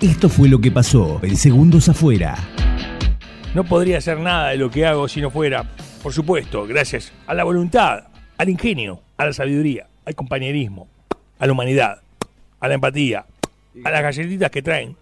Esto fue lo que pasó en Segundos Afuera. No podría hacer nada de lo que hago si no fuera, por supuesto, gracias a la voluntad, al ingenio, a la sabiduría, al compañerismo, a la humanidad, a la empatía, a las galletitas que traen.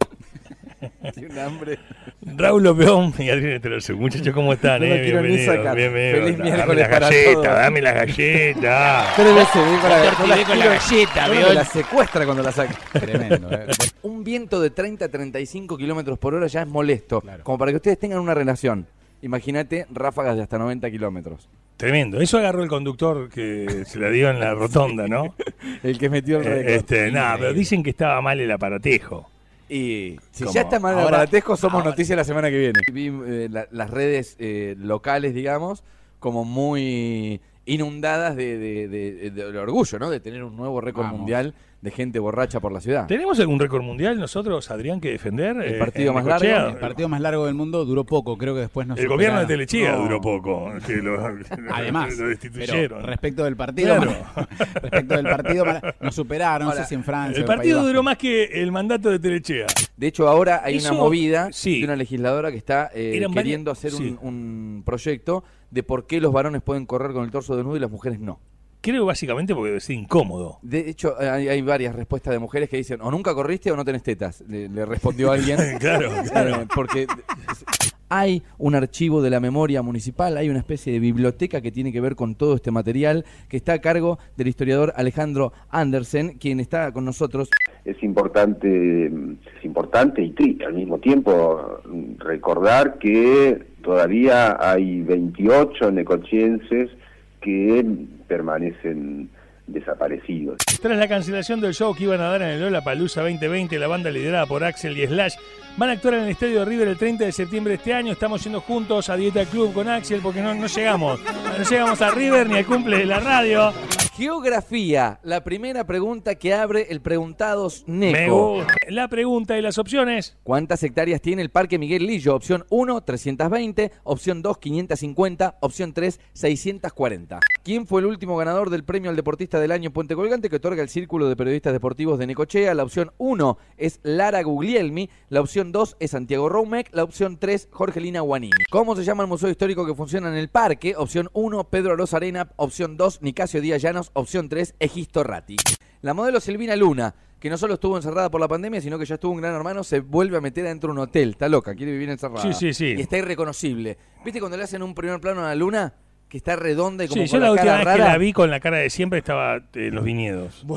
Tiene hambre. Raúl Lopeón y Adrián Estrello. Muchachos, ¿cómo están? No lo eh? quiero ni Bienvenidos, sacar. bienvenidos. Feliz Dame miércoles las para galletas, todos. dame las galletas. Tres veces, vi para Te activé con la galleta, veo. la secuestra cuando la saca. Tremendo, ¿eh? Un viento de 30 a 35 kilómetros por hora ya es molesto. Claro. Como para que ustedes tengan una relación. Imagínate ráfagas de hasta 90 kilómetros. Tremendo. Eso agarró el conductor que se la dio en la rotonda, ¿no? El que metió el Eh, récord. este, nada, pero dicen que estaba mal el aparatejo. Y si ya está mal aparatejo, somos ahora- noticias la semana que viene. Vi eh, la- las redes eh, locales, digamos, como muy inundadas de, de- de- de- de orgullo, ¿no? De tener un nuevo récord Vamos. mundial de gente borracha por la ciudad. ¿Tenemos algún récord mundial nosotros, Adrián, que defender? El eh, partido más largo, El partido más largo del mundo duró poco, creo que después nos El gobierno de No. duró poco. Que lo, Además, lo destituyeron. pero respecto del partido, Claro. respecto del partido, nos superaron, no Ahora, sé si en Francia. el partido duró más que el mandato de Telechea. De hecho, ahora hay Eso- una movida sí. de una legisladora que está eh, queriendo varias- hacer un, un proyecto de por qué los varones pueden correr con el torso desnudo y las mujeres no. Creo básicamente porque debe ser incómodo. De hecho, hay, hay varias respuestas de mujeres que dicen o nunca corriste o no tenés tetas. Le, le respondió alguien. Claro, claro. Eh, porque hay un archivo de la memoria municipal, hay una especie de biblioteca que tiene que ver con todo este material que está a cargo del historiador Alejandro Andersen, quien está con nosotros. es importante, es importante y triste al mismo tiempo recordar que todavía hay 28 necochienses que permanecen desaparecidos. Tras la cancelación del show que iban a dar en el Lola Palusa 2020, la banda liderada por Axel y Slash van a actuar en el estadio River el 30 de septiembre de este año. Estamos yendo juntos a Dieta Club con Axel porque no llegamos. No llegamos a River ni al cumple de la radio. Geografía, la primera pregunta que abre el Preguntados Me Neco. gusta. La pregunta y las opciones. ¿Cuántas hectáreas tiene el Parque Miguel Lillo? Opción 1, 320. Opción 2, 550. Opción 3, 640. ¿Quién fue el último ganador del premio al deportista del año Puente Colgante que otorga el Círculo de Periodistas Deportivos de Necochea? La opción 1 es Lara Guglielmi. La opción 2 es Santiago Roumek. La opción 3, Jorgelina Guanini. ¿Cómo se llama el museo histórico que funciona en el parque? Opción 1, Pedro Aroz Arena. Opción 2, Nicasio Díaz Llanos. Opción 3, Egisto Ratti. La modelo Silvina Luna, que no solo estuvo encerrada por la pandemia, sino que ya estuvo un gran hermano, se vuelve a meter adentro de un hotel. Está loca, quiere vivir encerrada. Sí, sí, sí. Y está irreconocible. ¿Viste cuando le hacen un primer plano a la luna? Que está redonda y como Sí, con yo la última cara vez rara. que la vi con la cara de siempre estaba eh, en los viñedos.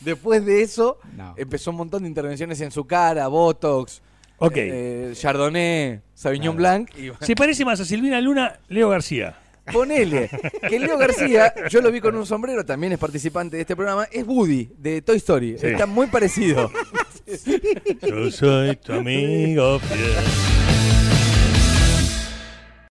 Después de eso, No. empezó un montón de intervenciones en su cara, Botox, Ok. eh, Chardonnay, Sauvignon Claro. Blanc. Y Se parece más a Silvina Luna, Leo García. Ponele que Leo García, yo lo vi con un sombrero, también es participante de este programa, es Woody de Toy Story. Sí. Está muy parecido. Yo soy tu amigo fiel.